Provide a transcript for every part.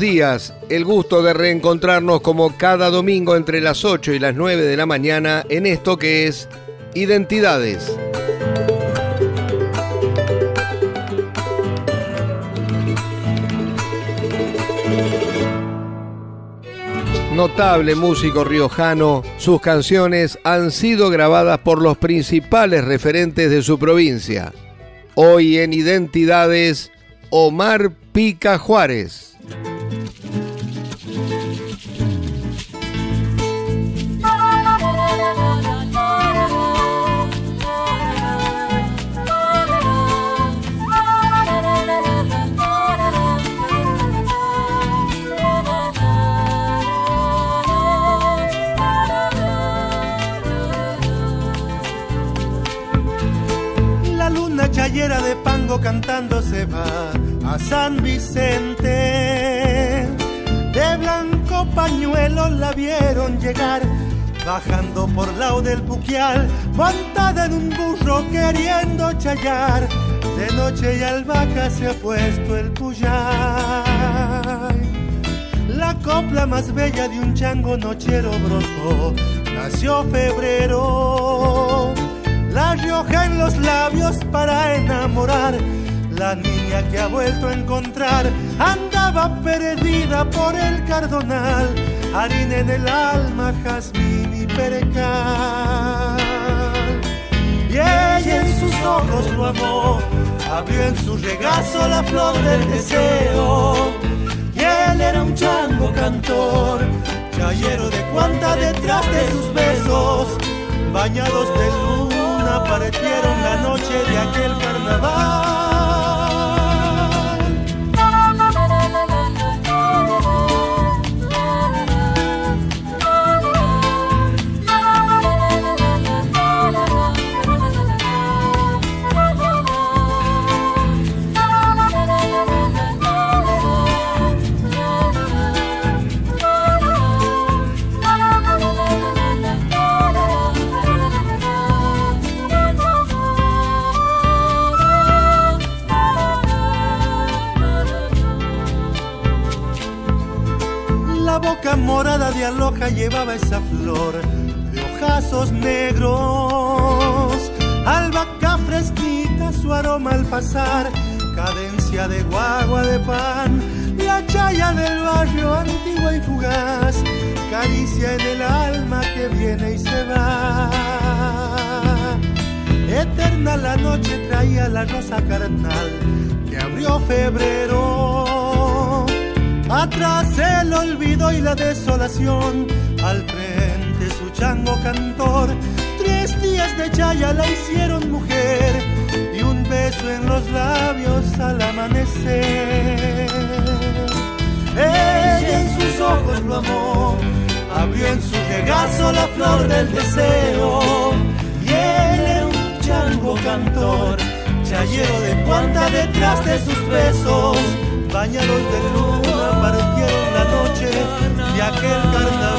Días. El gusto de reencontrarnos como cada domingo entre las 8 y las 9 de la mañana en esto que es Identidades. Notable músico riojano, sus canciones han sido grabadas por los principales referentes de su provincia. Hoy en Identidades, Omar Pica Juárez. Cantando se va a San Vicente. De blanco pañuelo la vieron llegar, bajando por lao del Puquial, montada en un burro queriendo chayar. De noche y albahaca se ha puesto el puyay. La copla más bella de un chango nochero brotó, nació febrero. La rioja en los labios para enamorar la niña que ha vuelto a encontrar andaba perdida por el cardonal, harina en el alma, jazmín y percal. Y ella en sus ojos lo amó, abrió en su regazo la flor del deseo. Y él era un chango cantor, chayero de cuanta detrás de sus besos, bañados de luna, partieron la noche de aquel carnaval. Morada de aloja llevaba esa flor de hojazos negros, albahaca fresquita, su aroma al pasar, cadencia de guagua de pan, la chaya del barrio antigua y fugaz, caricia en el alma que viene y se va. Eterna la noche traía la rosa carnal que abrió febrero Atrás el olvido y la desolación, al frente su chango cantor. Tres días de chaya la hicieron mujer y un beso en los labios al amanecer. Ella en sus ojos lo amó, abrió en su regazo la flor del deseo. Y él era un chango cantor, chayero de cuanta detrás de sus besos bañados de partieron la noche de aquel carnaval.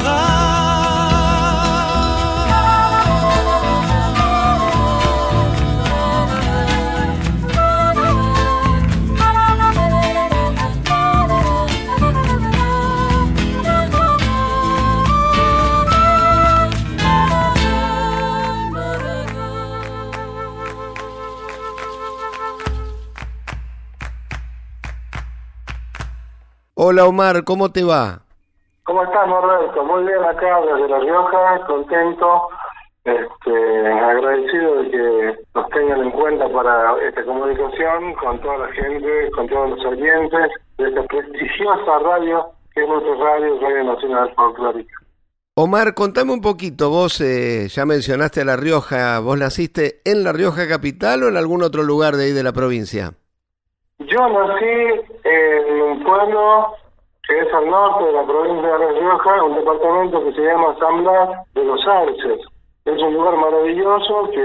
Hola Omar, ¿cómo te va? ¿Cómo estás, Norberto? Muy bien acá desde La Rioja, contento, este, agradecido de que nos tengan en cuenta para esta comunicación con toda la gente, con todos los oyentes de esta prestigiosa radio que es nuestra radio, Radio Nacional Folclórica. Omar, contame un poquito, vos eh, ya mencionaste a La Rioja, ¿vos naciste en La Rioja capital o en algún otro lugar de ahí de la provincia? Yo nací en un pueblo que es al norte de la provincia de La Rioja, un departamento que se llama San de los Arces. Es un lugar maravilloso que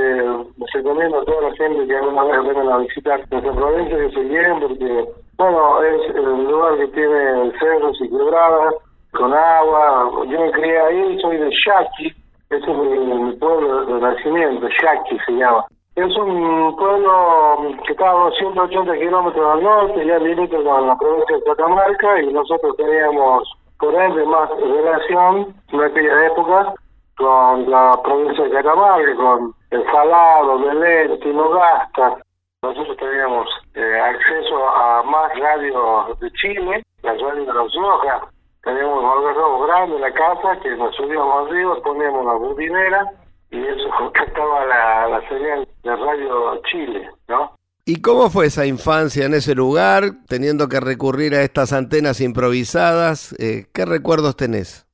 les recomiendo a toda la gente que alguna vez vengan a visitar nuestra provincia que se quieren porque, bueno, es un lugar que tiene cerros y quebradas, con agua. Yo me crié ahí, soy de Yaqui, ese es mi, pueblo de nacimiento, Yaqui se llama. Es un pueblo que está a 280 kilómetros al norte, ya limita con la provincia de Catamarca, y nosotros teníamos, por ende, más relación en aquella época con la provincia de Catamarca, con el Salado, Belén, Tinogasta. Nosotros teníamos eh, acceso a más radios de Chile, las radios de los Rioja, Teníamos un algarrobo grande en la casa que nos subíamos arriba, poníamos la bobinera y eso captaba la, la señal de Radio Chile, ¿no? ¿Y cómo fue esa infancia en ese lugar, teniendo que recurrir a estas antenas improvisadas? Eh, ¿Qué recuerdos tenés?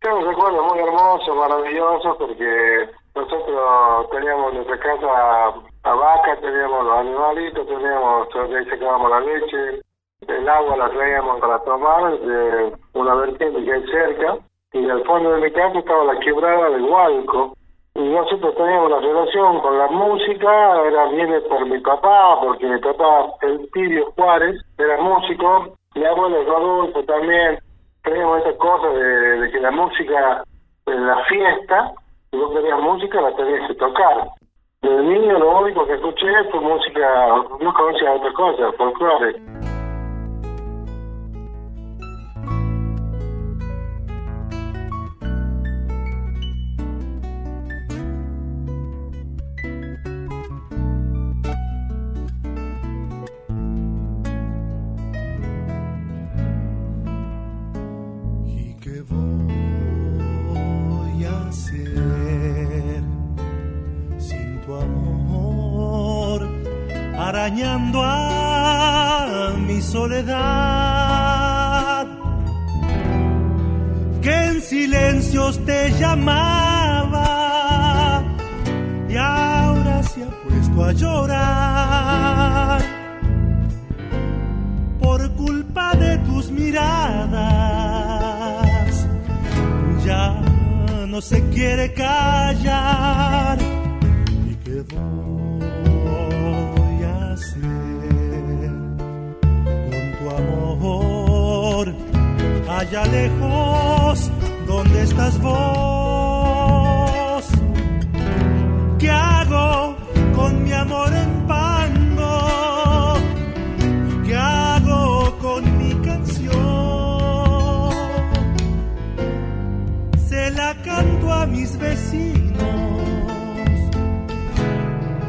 Tengo recuerdos muy hermosos, maravillosos, porque nosotros teníamos en nuestra casa a vaca, teníamos los animalitos, teníamos, ahí sacábamos la leche, el agua la traíamos para tomar de una vertiente que hay cerca y al fondo de mi casa estaba la quebrada del Hualco y nosotros teníamos la relación con la música, era viene por mi papá, porque mi papá, el Pidio Juárez, era músico, mi abuelo Rodolfo también, teníamos esa cosa de, que la música en la fiesta, si vos querías música la tenías que tocar. Desde niño lo único que escuché fue música, no conocía otra cosa, folclore. A mi soledad, que en silencios te llamaba y ahora se ha puesto a llorar por culpa de tus miradas. Ya no se quiere callar allá lejos, ¿dónde estás vos? ¿Qué hago con mi amor en pango? ¿Qué hago con mi canción? Se la canto a mis vecinos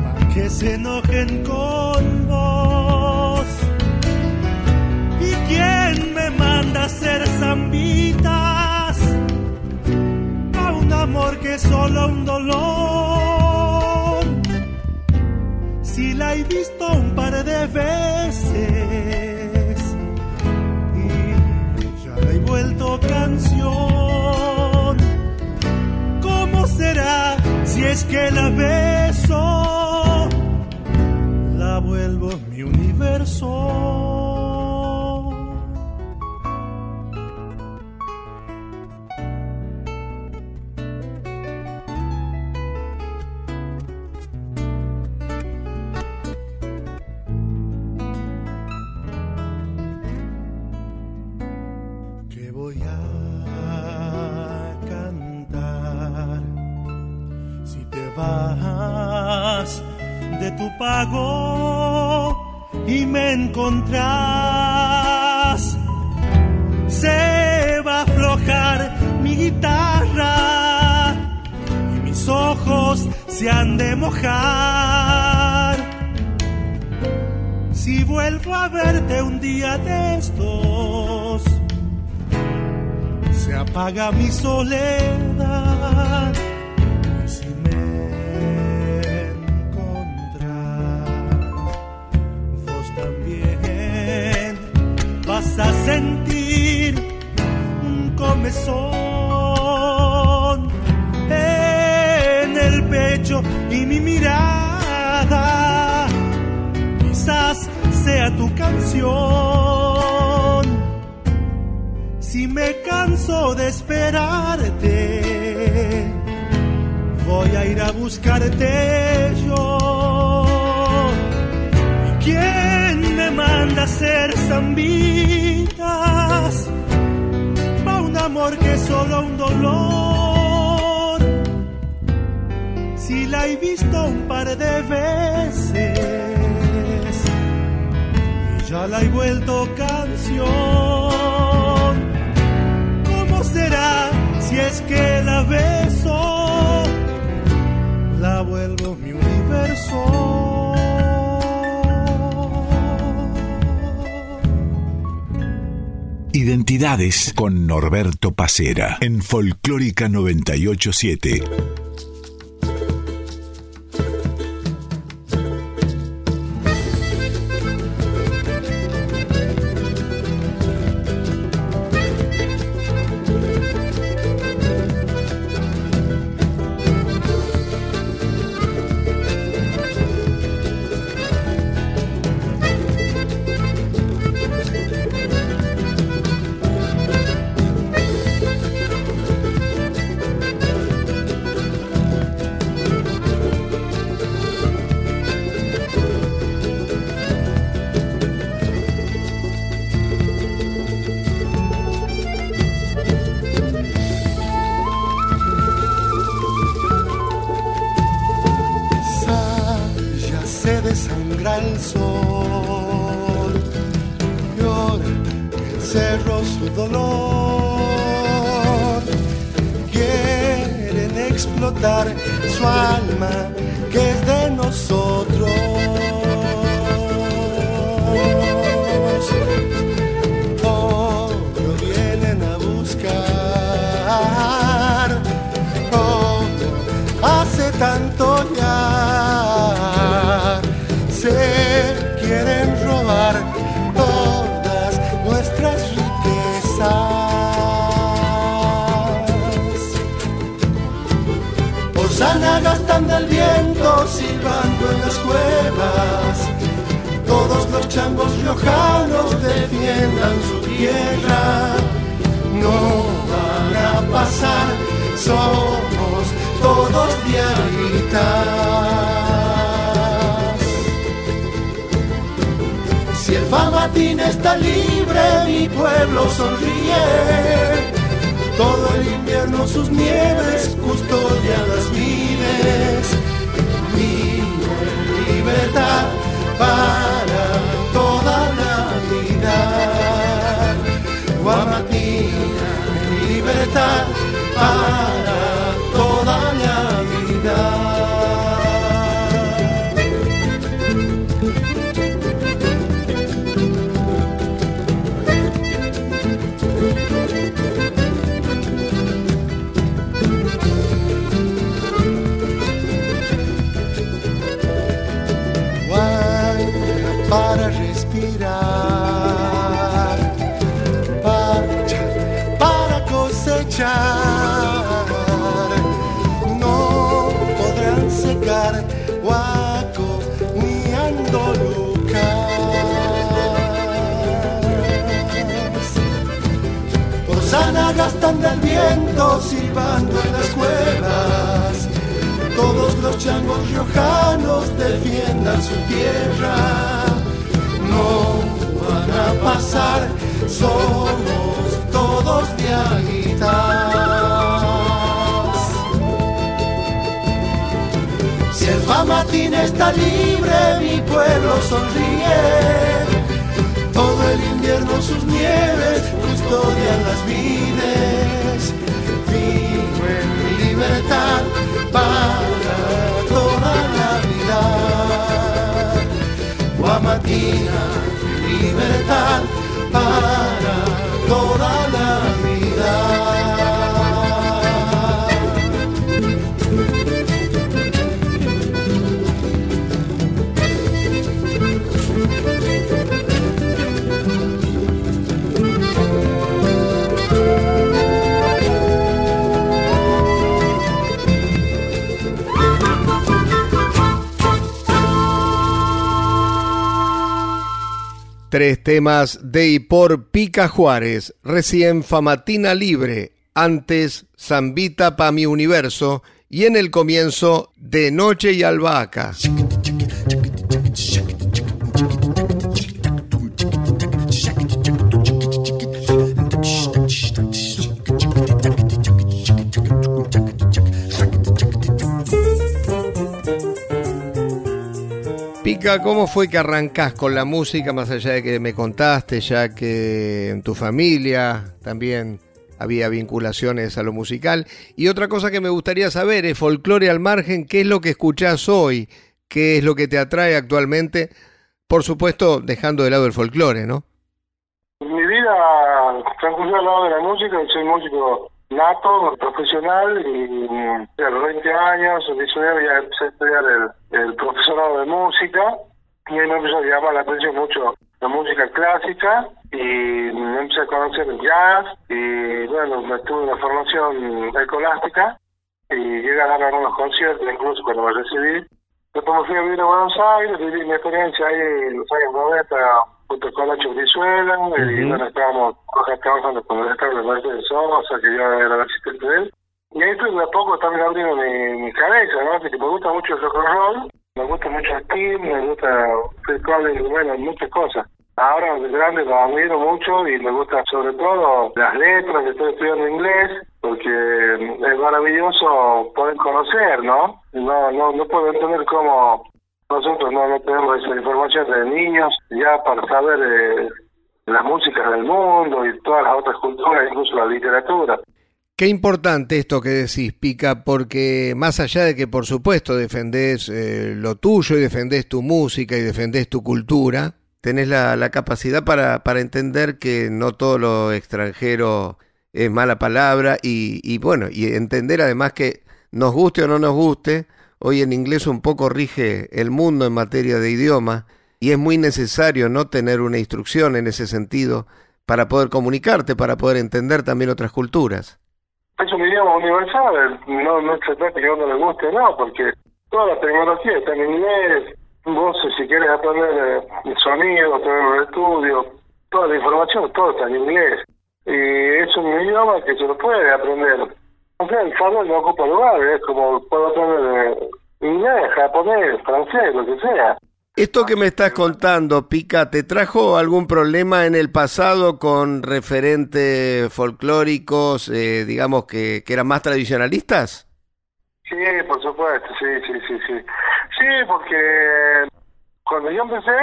para que se enojen con solo un dolor. Si la he visto un par de veces y ya la he vuelto canción, ¿cómo será si es que la beso? La vuelvo mi universo. Se han de mojar. Si vuelvo a verte un día de estos, se apaga mi soledad a sentir un comezón. Sea tu canción. Si me canso de esperarte, voy a ir a buscarte yo. ¿Quién me manda a hacer zambitas? Pa' un amor que es solo un dolor. Si la he visto un par de veces ya la he vuelto canción. ¿Cómo será si es que la beso? La vuelvo mi universo. Identidades con Norberto Pacera en Folclórica 987. tanto ya se quieren robar todas nuestras riquezas. Osana gastando el viento, silbando en las cuevas. Todos los changos riojanos defiendan su tierra. No van a pasar, solo todos diaritas. Si el Famatín está libre, mi pueblo sonríe. Todo el invierno sus nieves custodian las vives. Vivo en libertad para toda Navidad. Guamatina en libertad para gastan del viento silbando en las cuevas. Todos los changos riojanos defiendan su tierra. No van a pasar, somos todos de aguitas. el Matín está libre, mi pueblo sonríe. Todo el invierno sus nieves historias las vives, vive en libertad para toda la vida. Guamatina, libertad para toda la vida. Tres temas de y por Pica Juárez, recién Famatina Libre, antes Zambita pa' mi universo y en el comienzo De Noche y Albahaca. ¿Cómo fue que arrancás con la música, más allá de que me contaste, ya que en tu familia también había vinculaciones a lo musical? Y otra cosa que me gustaría saber es folclore al margen, ¿qué es lo que escuchás hoy? ¿Qué es lo que te atrae actualmente? Por supuesto, dejando de lado el folclore, ¿no? Mi vida transcurrió al lado de la música, soy músico nato, profesional, y a los 20 años, 19 ya empecé a estudiar el, el profesorado de música, y ahí me empezó a llamar la atención mucho la música clásica, y me empecé a conocer el jazz, y bueno, me tuve una formación escolástica, y llegué a dar algunos conciertos, incluso cuando me recibí. Después me fui a vivir a Buenos Aires, viví mi experiencia ahí en los años 90 junto con Nacho Brizuela, y bueno, estábamos trabajando con el estado de Mercedes Sosa, que yo era el asistente de él. Y ahí de a poco también abriendo mi, mi cabeza, ¿no? Que me gusta mucho el rock and roll, me gusta mucho el team, me gusta Collins, bueno, muchas cosas. Ahora de grande lo admiro mucho y me gusta sobre todo las letras, estoy estudiando inglés, porque es maravilloso poder conocer, ¿no? No, no, no puedo entender cómo nosotros no, tenemos esa información de niños ya para saber eh, las músicas del mundo y todas las otras culturas, incluso la literatura. Qué importante esto que decís, Pica, porque más allá de que por supuesto defendés eh, lo tuyo y defendés tu música y defendés tu cultura, tenés la, la capacidad para, para entender que no todo lo extranjero es mala palabra y, y bueno, y entender además que nos guste o no nos guste, Hoy en inglés un poco rige el mundo en materia de idioma y es muy necesario no tener una instrucción en ese sentido para poder comunicarte, para poder entender también otras culturas. Es un idioma universal, no, no se trata que a uno le guste, no, porque toda la tecnología está en inglés, vos si quieres aprender eh, el sonido, tener el estudio, toda la información, todo está en inglés. Y es un idioma que se lo puede aprender el saber no ocupa lugar, es como puedo aprender inglés, japonés, francés, lo que sea. Esto que me estás contando, Pica, ¿te trajo algún problema en el pasado con referentes folclóricos, eh, digamos, que, que eran más tradicionalistas? Sí, por supuesto, sí, sí, sí, sí. Sí, porque cuando yo empecé,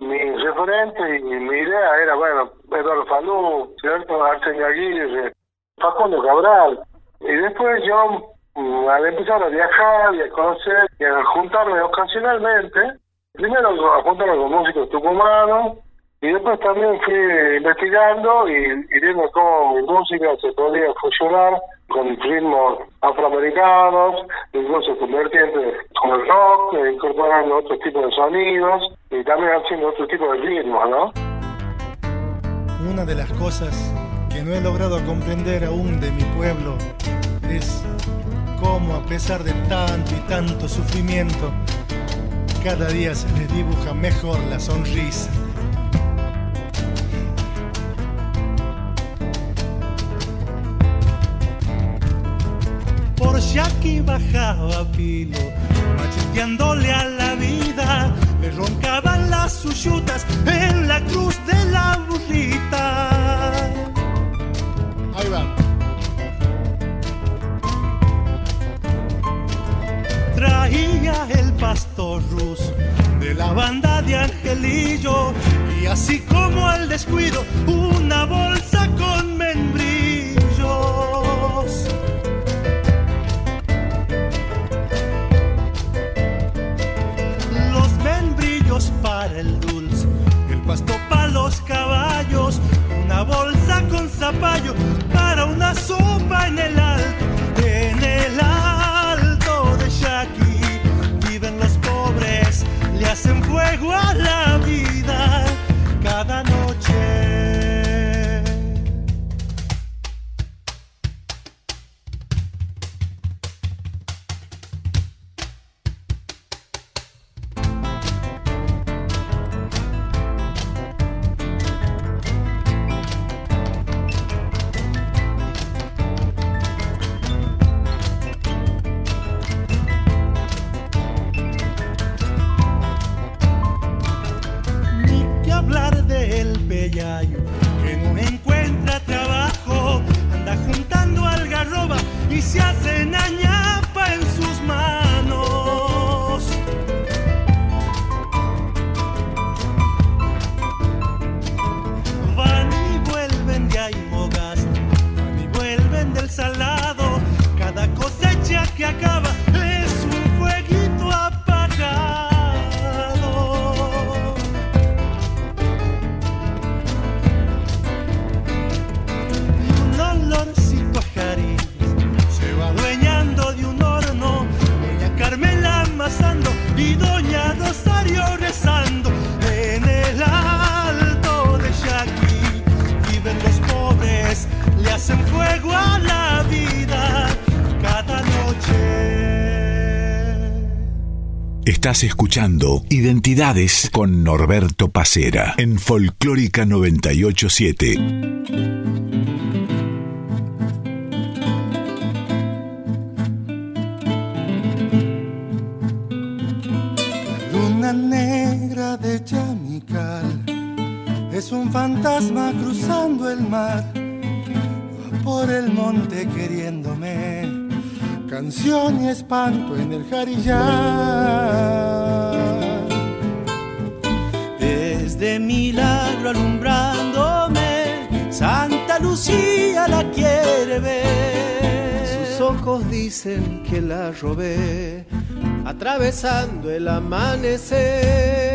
mi referente y mi idea era, bueno, Eduardo Falú, ¿cierto? Arsenio Aguirre, Facundo Cabral, y después yo, mm, al empezar a viajar y a conocer y a juntarme ocasionalmente, primero a juntarme con músicos tucumanos, y después también fui investigando y, viendo cómo mi música se podía fusionar con ritmos afroamericanos, incluso con vertientes como el rock, e incorporando otros tipos de sonidos y también haciendo otro tipo de ritmos, ¿no? Una de las cosas que no he logrado comprender aún de mi pueblo es cómo a pesar de tanto y tanto sufrimiento, cada día se les dibuja mejor la sonrisa. Por aquí bajaba Pilo, macheteándole a la vida, me roncaban las suyutas en la cruz de la burrita. Traía el pastor ruso de la banda de Angelillo y así como al descuido una bolsa con membrillos. Los membrillos para el dulce, el pasto para los caballos, una bolsa para una sopa en el alto, en el alto de Shaki. Viven los pobres, le hacen fuego a la vida Estás escuchando Identidades con Norberto Pacera en Folclórica 987. luna negra de Chamical es un fantasma cruzando el mar por el monte queriéndome canción y espanto en el jarillar. Desde milagro alumbrándome, Santa Lucía la quiere ver. Sus ojos dicen que la robé, atravesando el amanecer.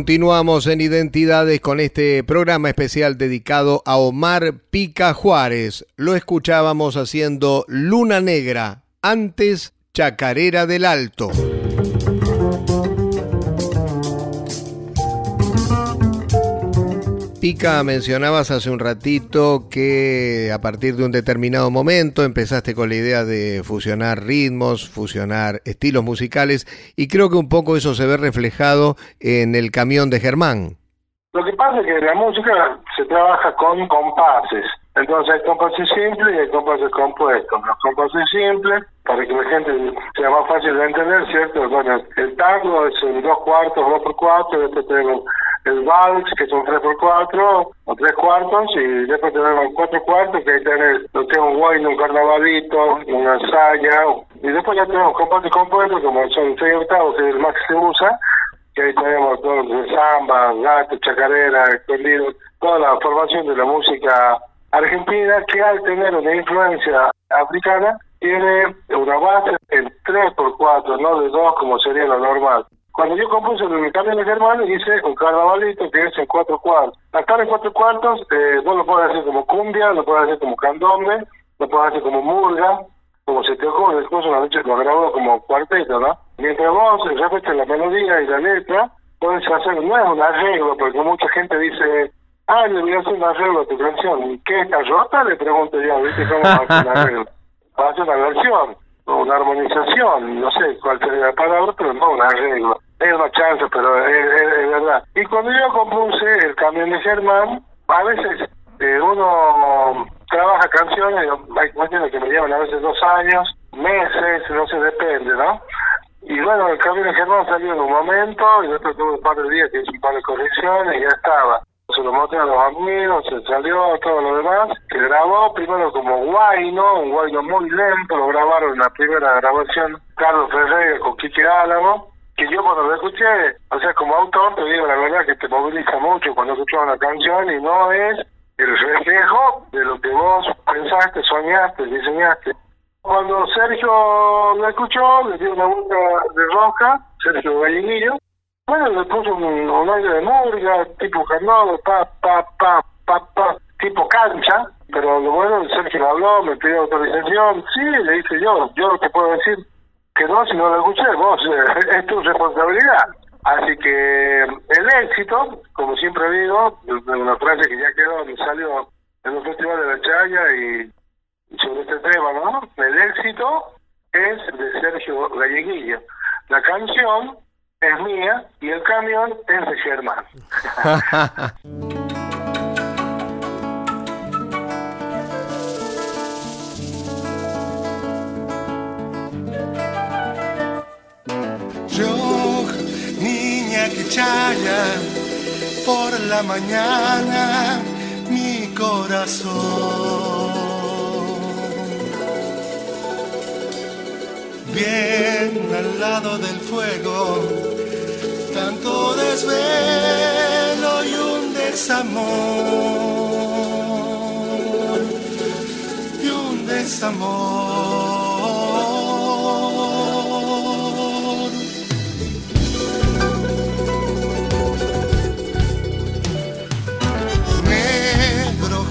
Continuamos en Identidades con este programa especial dedicado a Omar Pica Juárez. Lo escuchábamos haciendo Luna Negra, antes Chacarera del Alto. Pica, mencionabas hace un ratito que a partir de un determinado momento empezaste con la idea de fusionar ritmos, fusionar estilos musicales y creo que un poco eso se ve reflejado en el camión de Germán. Lo que pasa es que la música se trabaja con compases. Entonces hay compases simples y hay compases compuestos. Los compases simples, para que la gente sea más fácil de entender, ¿cierto? Bueno, el tango es en dos cuartos, dos por cuatro, después tenemos el vals, que son 3x4 o 3 cuartos, y después tenemos 4 cuartos, que ahí tenés lo que un guayno, un carnavalito, una saya, y después ya tenemos compuesto y compuesto, como son 6 octavos, que el más que se usa, que ahí tenemos todos los samba, gato, chacarera, escondido, toda la formación de la música argentina, que al tener una influencia africana, tiene una base en 3x4, no de 2 como sería lo normal. Cuando yo compuse el cambio de Germán, hice un carnavalito que es en cuatro cuartos. Acá en cuatro cuartos, eh, vos lo puedes hacer como cumbia, lo puedes hacer como candombe, lo puedes hacer como murga, como se te ocurre, después una noche lo grabo como cuarteto, ¿no? Mientras vos respetes la melodía y la letra, puedes hacer, no es un arreglo, porque mucha gente dice, ah, le voy a hacer un arreglo a tu canción. ¿Y qué está rota? Le pregunto yo, ¿viste cómo va a hacer un arreglo? Hacer una versión una armonización, no sé cuál sería la palabra, pero no un arreglo. Es una chance, pero es, verdad. Y cuando yo compuse el camión de Germán, a veces eh, uno trabaja canciones, hay cuestiones que me llevan a veces dos años, meses, no sé, depende, ¿no? Y bueno, el camión de Germán salió en un momento, y después tuve un par de días que hice un par de correcciones y ya estaba se lo mostré a los amigos, se salió todo lo demás, se grabó primero como guayno, un guayno muy lento, lo grabaron en la primera grabación Carlos Ferreira con Quique Álamo, que yo cuando lo escuché, o sea, como autor te digo la verdad que te moviliza mucho cuando escuchas una canción y no es el reflejo de lo que vos pensaste, soñaste, diseñaste. Cuando Sergio lo escuchó, le dio una vuelta de roca, Sergio Gallinillo, bueno, le puso un, aire de murga, tipo carnaval, pa, pa, pa, pa, pa, tipo cancha, pero lo bueno, Sergio habló, me pidió autorización, sí, le dije yo, yo te puedo decir que no, si no lo escuché, vos, eh, es tu responsabilidad. Así que el éxito, como siempre digo, una frase que ya quedó, me salió en un festival de la Chaya y sobre este tema, ¿no? El éxito es de Sergio Galleguillo. La canción es mía y el camión es de Germán. Yo, niña que chaya, por la mañana mi corazón. Bien al lado del fuego tanto desvelo y un desamor, y un desamor.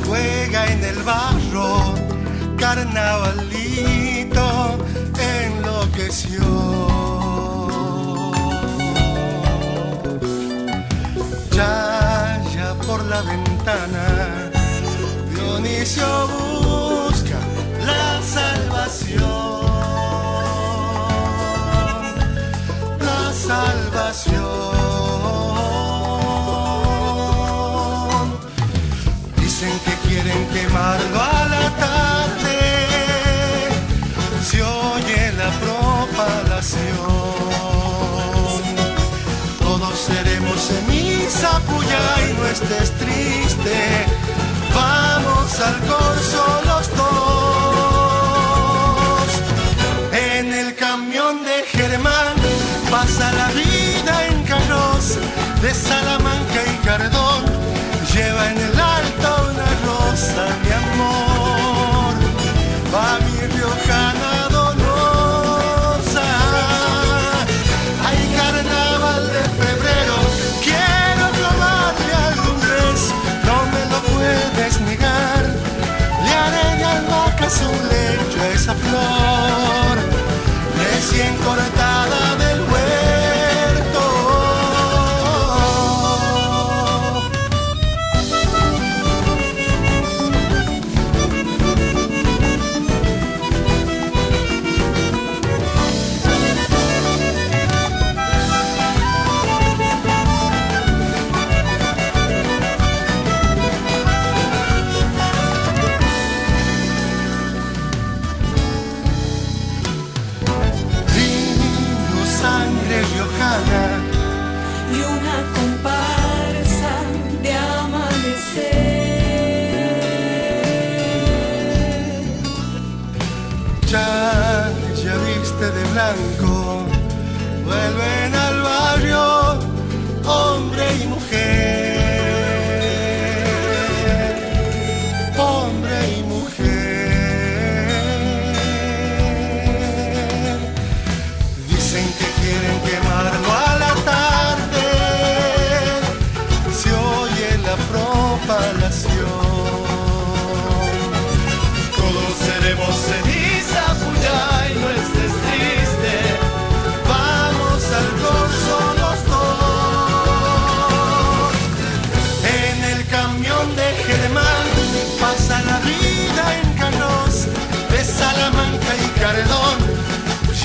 Juega en el barro, carnavalito enloqueció. por la ventana, Dionisio busca la salvación, la salvación. Estés triste. Vamos al corso los dos. En el camión de Germán pasa la vida en carros de Salamanca y Cardón. Lleva en el alto una rosa, mi amor. Va recién vuelven al barrio hombre y mujer.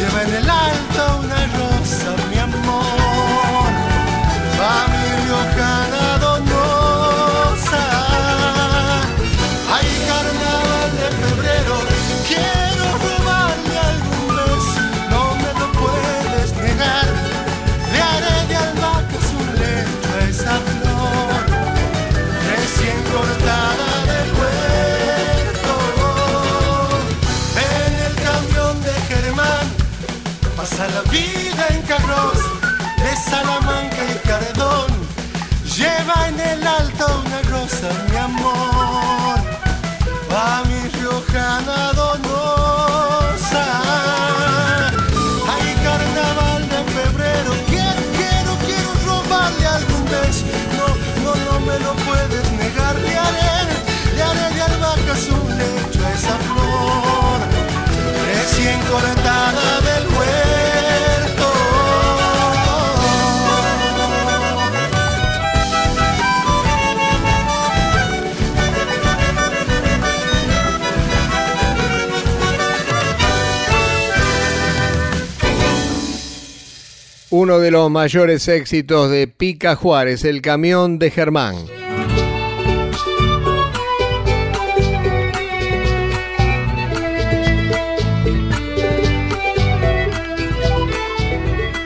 En el uno de los mayores éxitos de Pica Juárez, el camión de Germán.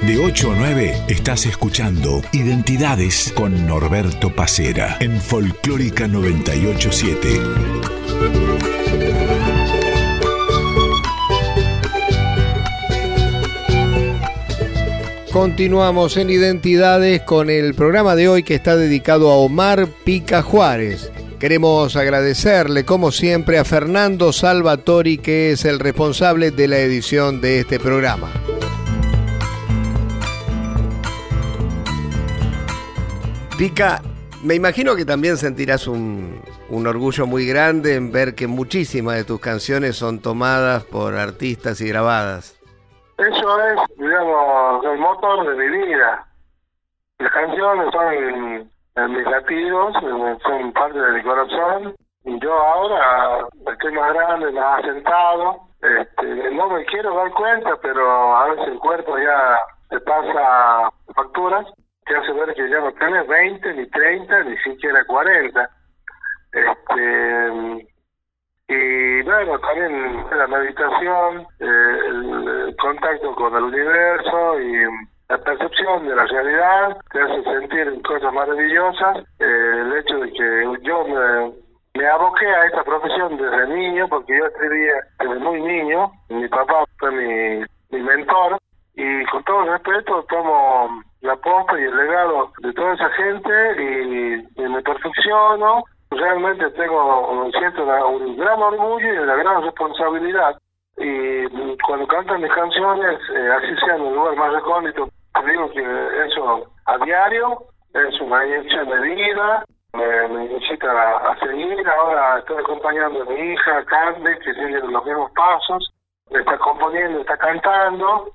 De 8 a 9 estás escuchando Identidades con Norberto Pacera en Folclórica 987. Continuamos en Identidades con el programa de hoy que está dedicado a Omar Pica Juárez. Queremos agradecerle, como siempre, a Fernando Salvatori, que es el responsable de la edición de este programa. Pica, me imagino que también sentirás un, orgullo muy grande en ver que muchísimas de tus canciones son tomadas por artistas y grabadas. Eso es, digamos, el motor de mi vida. Las canciones son mis latidos, son parte de mi corazón. Y yo ahora estoy más grande, más asentado. Este, no me quiero dar cuenta, pero a veces el cuerpo ya te pasa facturas que hace ver que ya no tienes 20, ni 30, ni siquiera 40. Este, y bueno, también la meditación, eh, el contacto con el universo y la percepción de la realidad te hace sentir cosas maravillosas. Eh, el hecho de que yo me, me aboqué a esta profesión desde niño, porque yo escribía desde muy niño, mi papá fue mi, mentor, y con todo respeto tomo la posta y el legado de toda esa gente y, me perfecciono realmente tengo siento un gran orgullo y una gran responsabilidad y cuando cantan mis canciones eh, así sea en el lugar más recóndito te digo que eso a diario es una inyección de vida me, me incita a, seguir. Ahora estoy acompañando a mi hija Candy que sigue los mismos pasos está componiendo está cantando.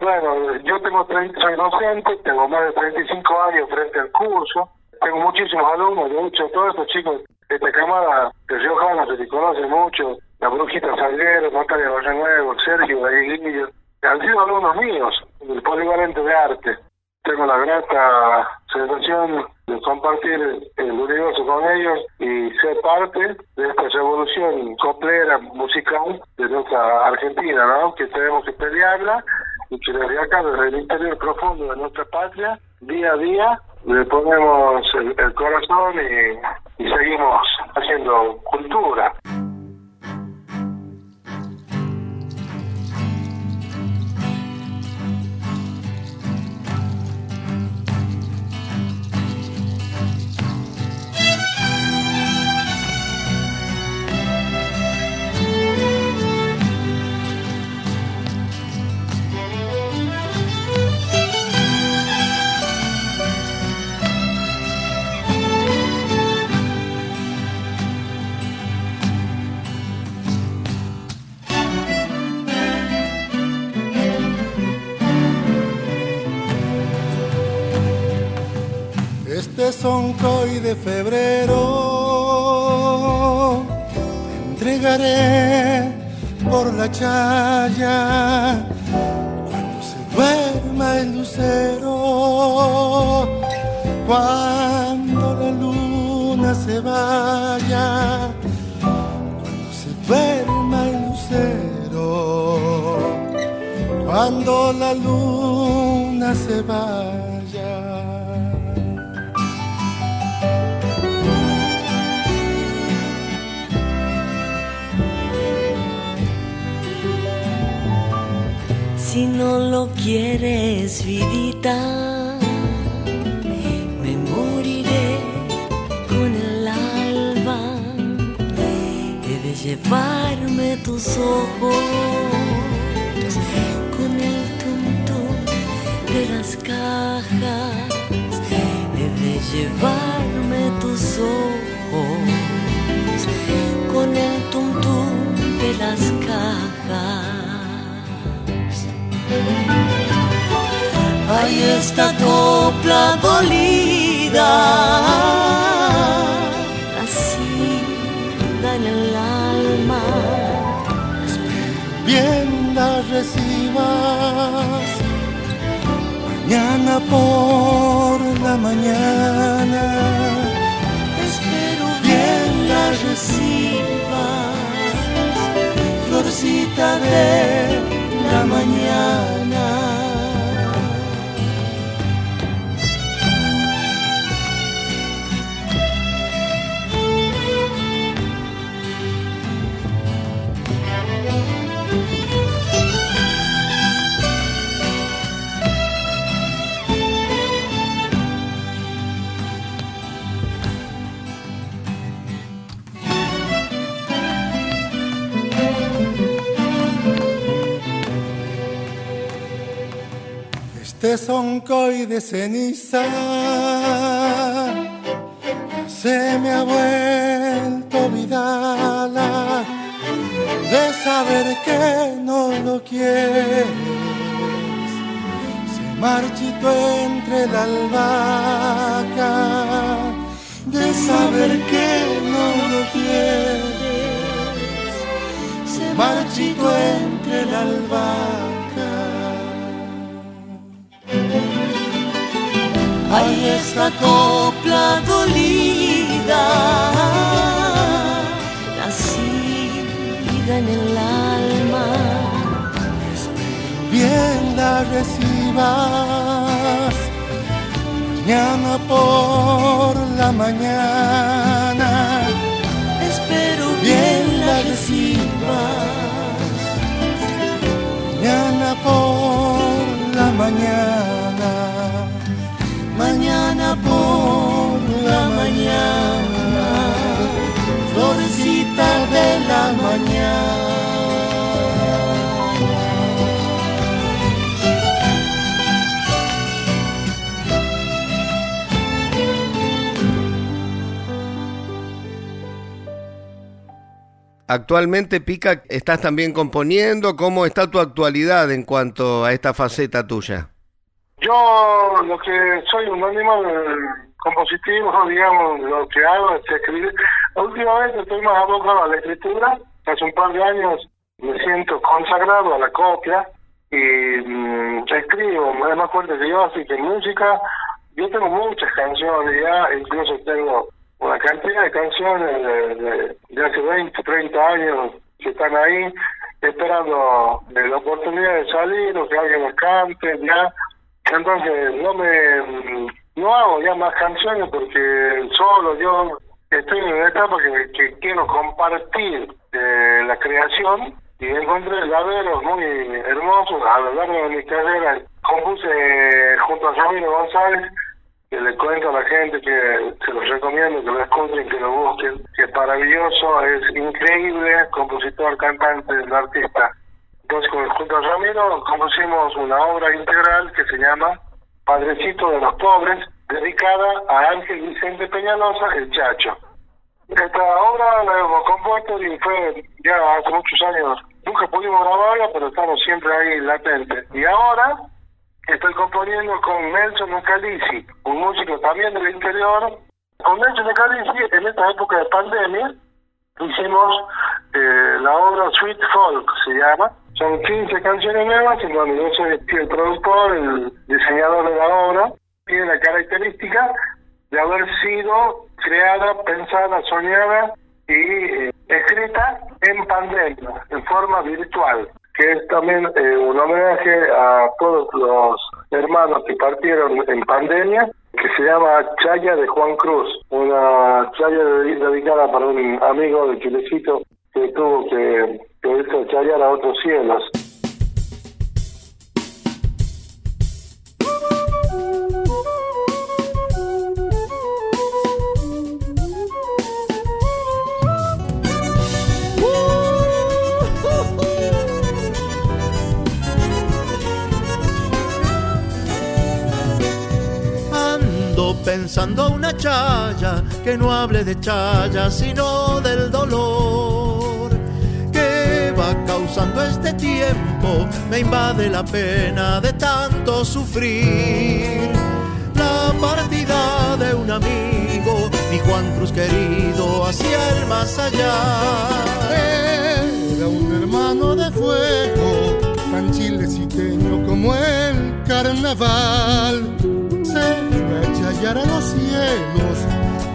Bueno yo tengo 30 soy docente tengo más de 35 años frente al curso tengo muchísimos alumnos, de hecho, todos estos chicos esta cámara de Riojana se te conoce mucho, la Brujita Salguero, Natalia Valle Nuevo, Sergio Galleguillo, han sido alumnos míos del Polivalente de Arte. Tengo la grata sensación de compartir el universo con ellos y ser parte de esta revolución coplera musical de nuestra Argentina, ¿no? Que tenemos que pelearla y que desde acá, desde el interior profundo de nuestra patria, día a día, le ponemos el, corazón y seguimos haciendo cultura. Soncoy de febrero. Te entregaré por la chaya cuando se duerma el lucero, cuando la luna se vaya, cuando se duerma el lucero, cuando la luna se vaya. No lo quieres, vidita, me moriré con el alba. He de llevarme tus ojos con el tum de las cajas. He de llevarme tus ojos Ahí está copla dolida, nacida en el alma. bien la recibas mañana por la mañana. Espero bien la recibas, florcita de la mañana. Este soncoy de ceniza se me ha vuelto vidala de saber que no lo quieres. Se marchito entre la albahaca de saber que no lo quieres. Se marchito entre la albahaca. Ahí está copla dolida, nacida en el alma. bien la recibas mañana por la mañana. Espero Bien la recibas mañana por la mañana. Actualmente, Pica, estás también componiendo. ¿Cómo está tu actualidad en cuanto a esta faceta tuya? Yo lo que soy un animal compositivo, digamos, lo que hago es escribir. Últimamente estoy más abocado a la escritura. Hace un par de años me siento consagrado a la copia y mm, escribo, es más fuerte que yo, así que música, yo tengo muchas canciones ya, incluso tengo una cantidad de canciones de, hace 20, 30 años que están ahí esperando la oportunidad de salir o que alguien las cante, ya. Entonces, no me no hago ya más canciones porque solo yo estoy en una etapa que, que quiero compartir eh, la creación y encontré laderos muy hermosos a lo largo de mi carrera. Compuse junto a Ramiro González, que le cuento a la gente que se los recomiendo, que lo escuchen, que lo busquen, que es maravilloso, es increíble, compositor, cantante, artista. Entonces, junto a Ramiro compusimos una obra integral que se llama Padrecito de los Pobres, dedicada a Ángel Vicente Peñalosa, el Chacho. Esta obra la hemos compuesto y fue ya hace muchos años. Nunca pudimos grabarla, pero estamos siempre ahí latentes. Y ahora estoy componiendo con Nelson Scalisi, un músico también del interior. Con Nelson Scalisi, en esta época de pandemia, hicimos eh, la obra Sweet Folk, se llama. Son 15 canciones nuevas en donde yo soy el productor, el diseñador de la obra. Tiene la característica de haber sido creada, pensada, soñada y eh, escrita en pandemia, en forma virtual, que es también eh, un homenaje a todos los hermanos que partieron en pandemia, que se llama Chaya de Juan Cruz, una chaya dedicada para un amigo de Chilecito que tuvo que, que irse a chayar a otros cielos. Pensando una chaya que no hable de chaya sino del dolor que va causando este tiempo. Me invade la pena de tanto sufrir. La partida de un amigo mi Juan Cruz querido hacia el más allá. Era un hermano de fuego tan chileciteño como el carnaval a los cielos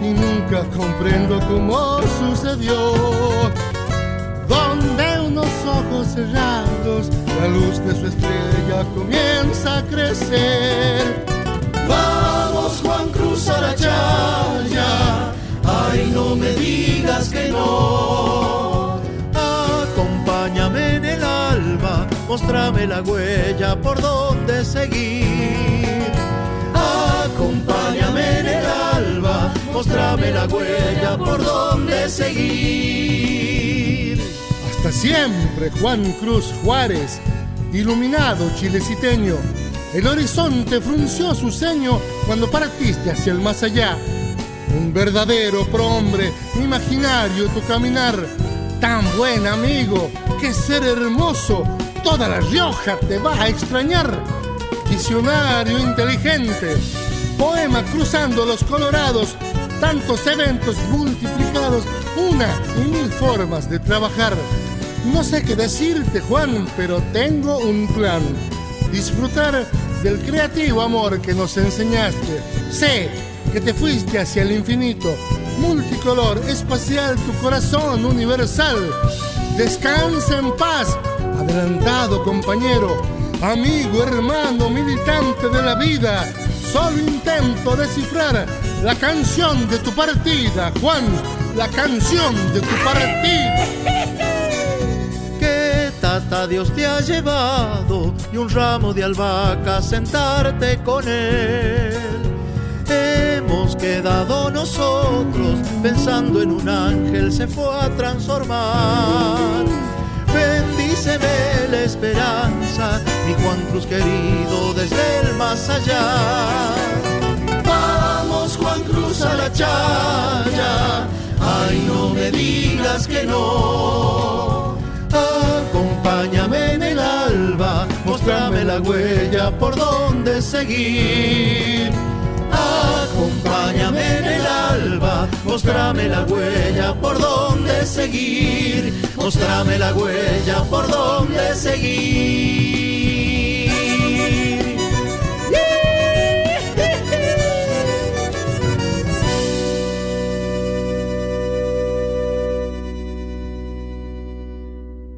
y nunca comprendo cómo sucedió. Donde unos ojos cerrados, la luz de su estrella comienza a crecer. Vamos Juan Cruz a la chaya, ay no me digas que no. Acompáñame en el alba, mostrame la huella por donde seguir. Acompáñame en el alba, mostrame la huella por donde seguir. Hasta siempre, Juan Cruz Juárez, iluminado chileciteño. El horizonte frunció su ceño cuando partiste hacia el más allá. Un verdadero prohombre, imaginario tu caminar. Tan buen amigo, que ser hermoso, toda la Rioja te va a extrañar. Visionario inteligente, Poema cruzando los colorados, tantos eventos multiplicados, una y mil formas de trabajar. No sé qué decirte, Juan, pero tengo un plan. Disfrutar del creativo amor que nos enseñaste. Sé que te fuiste hacia el infinito, multicolor, espacial, tu corazón universal. Descansa en paz, adelantado compañero, amigo, hermano, militante de la vida Solo intento descifrar la canción de tu partida, Juan, la canción de tu partida. Que tata Dios te ha llevado y un ramo de albahaca sentarte con él. Hemos quedado nosotros pensando en un ángel se fue a transformar Juan Cruz querido desde el más allá. Vamos Juan Cruz a la chaya, ay no me digas que no. Acompáñame en el alba, mostrame la huella por donde seguir. Acompáñame en el alba, mostrame la huella por donde seguir, mostrame la huella por donde seguir.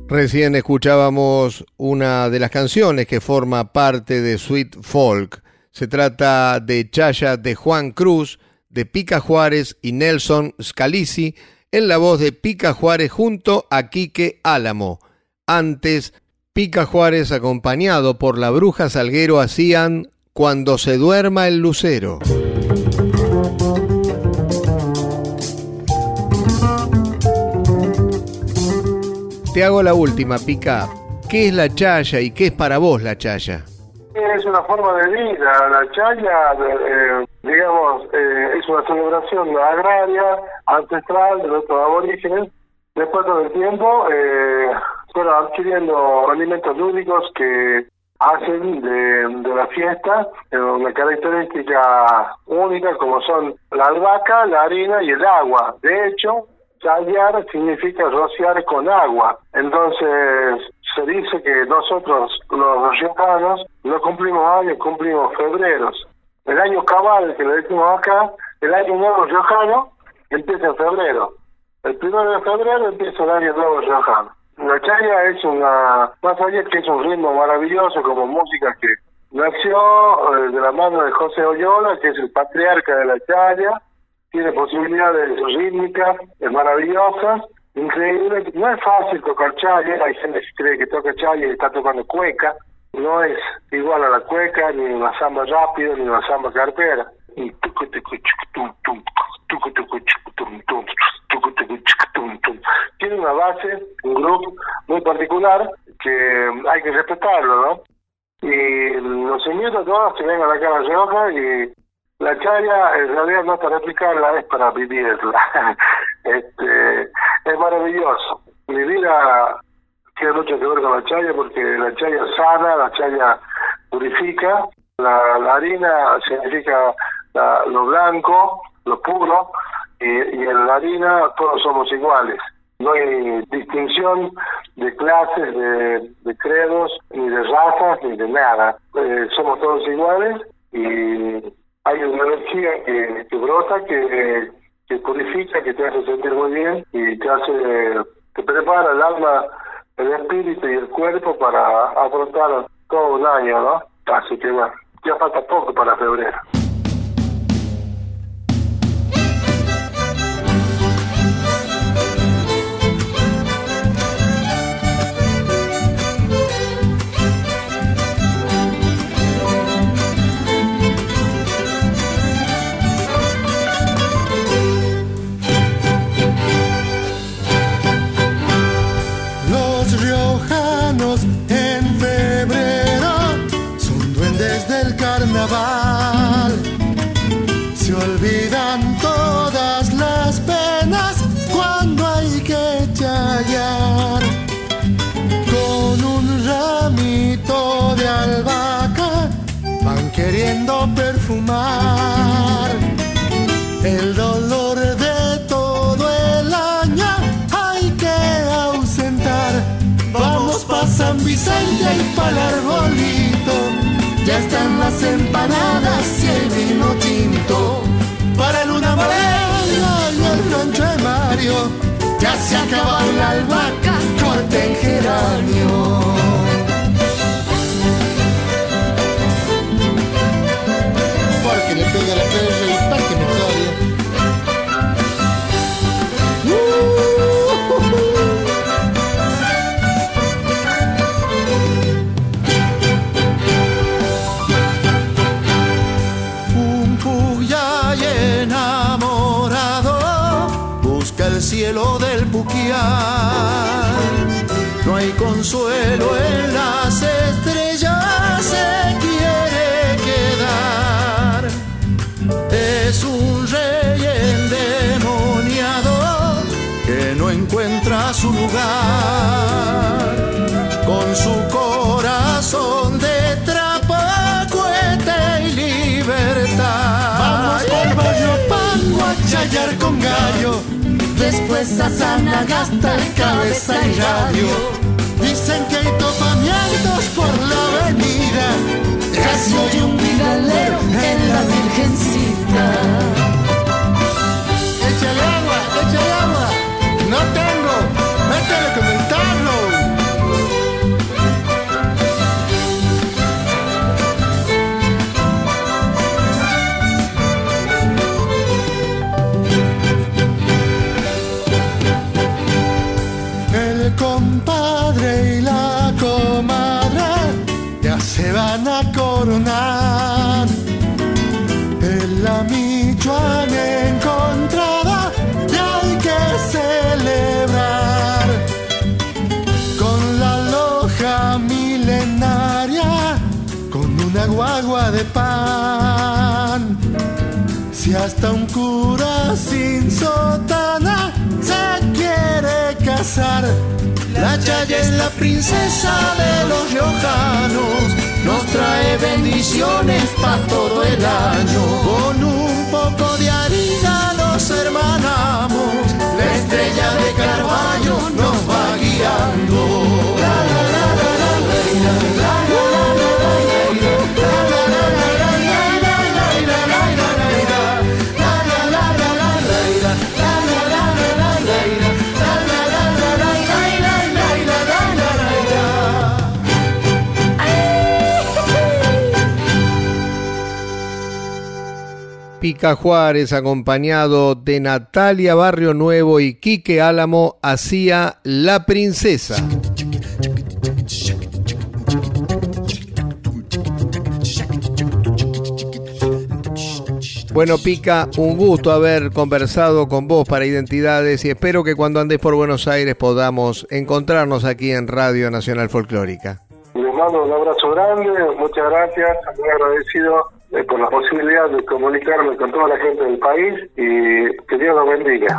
Recién escuchábamos una de las canciones que forma parte de Sweet Folk se trata de Chaya de Juan Cruz, de Pica Juárez y Nelson Scalisi, en la voz de Pica Juárez junto a Quique Álamo. Antes, Pica Juárez acompañado por la bruja Salguero hacían Cuando se duerma el lucero. Te hago la última, Pica. ¿Qué es la chaya y qué es para vos la chaya? es una forma de vida. La chaya, eh, digamos, eh, es una celebración agraria, ancestral de nuestros aborígenes. Después con el tiempo, eh, fueron adquiriendo alimentos lúdicos que hacen de, la fiesta una característica única como son la albahaca, la harina y el agua. De hecho, tallar significa rociar con agua. Entonces, se dice que nosotros, los riojanos, no cumplimos años, cumplimos febreros. El año cabal, que le decimos acá, el año nuevo riojano, empieza en febrero. El primero de febrero empieza el año nuevo riojano. La chaya es una, más allá que es un ritmo maravilloso como música que nació eh, de la mano de José Oyola, que es el patriarca de la chaya, tiene posibilidades rítmicas maravillosas, increíble. No es fácil tocar chaya, hay gente que cree que toca chaya y está tocando cueca, no es igual a la cueca, ni una samba rápida, ni una samba cartera. Tiene una base, un grupo muy particular que hay que respetarlo, ¿no? Y los a todos que vengan acá a la Rioja y la chaya en realidad no para replicarla, es para vivirla. este, es maravilloso. Mi vida tiene mucho que ver con la chaya porque la chaya sana, la chaya purifica, la, la harina significa lo blanco, lo puro, y, en la harina todos somos iguales. No hay distinción de clases, de, credos, ni de razas, ni de nada. Eh, somos todos iguales y hay una energía que, brota, que, que purifica, que te hace sentir muy bien y te hace, te prepara el alma, el espíritu y el cuerpo para afrontar todo un año, ¿no? Así que bueno, ya falta poco para febrero. Con su corazón de trapo, y libertad. Vamos Barrio Pango a chayar con gallo después a Sanagasta, cabeza y radio. Dicen que hay topamientos por la avenida, casi oye un vidalero en la Virgencita. welcoming hasta un cura sin sotana se quiere casar, la Chaya es la princesa de los riojanos nos trae bendiciones para todo el año. Con un poco de harina nos hermanamos, la estrella de Carballo nos va guiando. Pica Juárez, acompañado de Natalia Barrio Nuevo y Quique Álamo, hacía La Princesa. Bueno, Pica, un gusto haber conversado con vos para Identidades y espero que cuando andes por Buenos Aires podamos encontrarnos aquí en Radio Nacional Folclórica. Les mando un abrazo grande, muchas gracias, muy agradecido eh, por la posibilidad de comunicarme con toda la gente del país y que Dios los bendiga.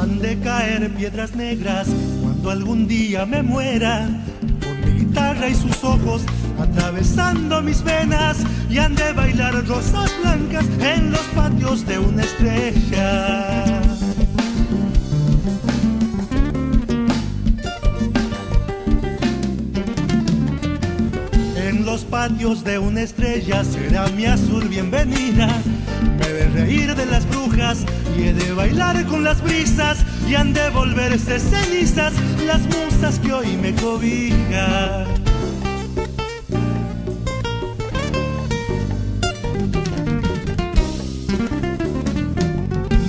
Han de caer piedras negras cuando algún día me muera, con mi guitarra y sus ojos atravesando mis venas y han de bailar rosas blancas en los patios de una estrella. Los patios de una estrella será mi azul bienvenida. Me he de reír de las brujas y he de bailar con las brisas y han de volverse cenizas las musas que hoy me cobijan.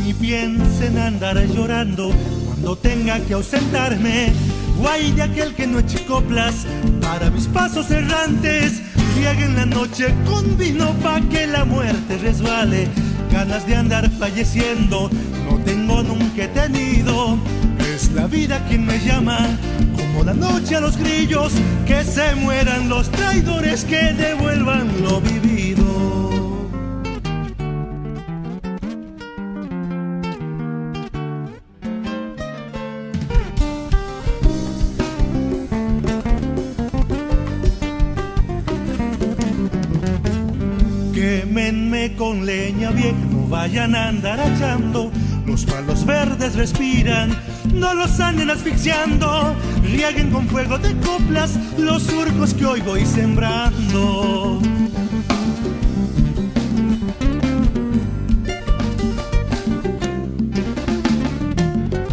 Ni piensen andar llorando cuando tenga que ausentarme guay de aquel que no eche coplas para mis pasos errantes. en la noche con vino pa' que la muerte resbale. Ganas de andar falleciendo no tengo nunca tenido. Es la vida quien me llama, como la noche a los grillos. Que se mueran los traidores que devuelvan lo vivido. Con leña vieja, no vayan a andar echando. Los palos verdes respiran, no los anden asfixiando. Rieguen con fuego de coplas los surcos que hoy voy sembrando.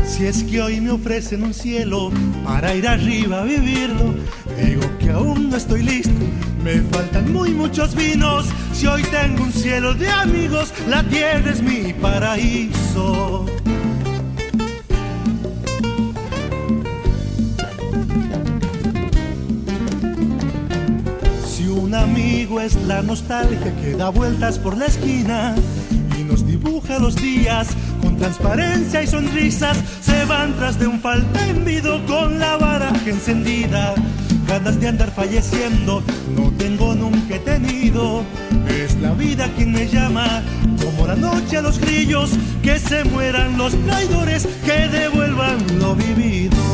Si es que hoy me ofrecen un cielo para ir arriba a vivirlo, digo que aún no estoy listo, me faltan muy muchos vinos. Si hoy tengo un cielo de amigos, la tierra es mi paraíso. Si un amigo es la nostalgia que da vueltas por la esquina y nos dibuja los días con transparencia y sonrisas, se van tras de un envido con la baraja encendida. Ganas de andar falleciendo, no tengo nunca tenido. La vida quien me llama, como la noche a los grillos, que se mueran los traidores, que devuelvan lo vivido.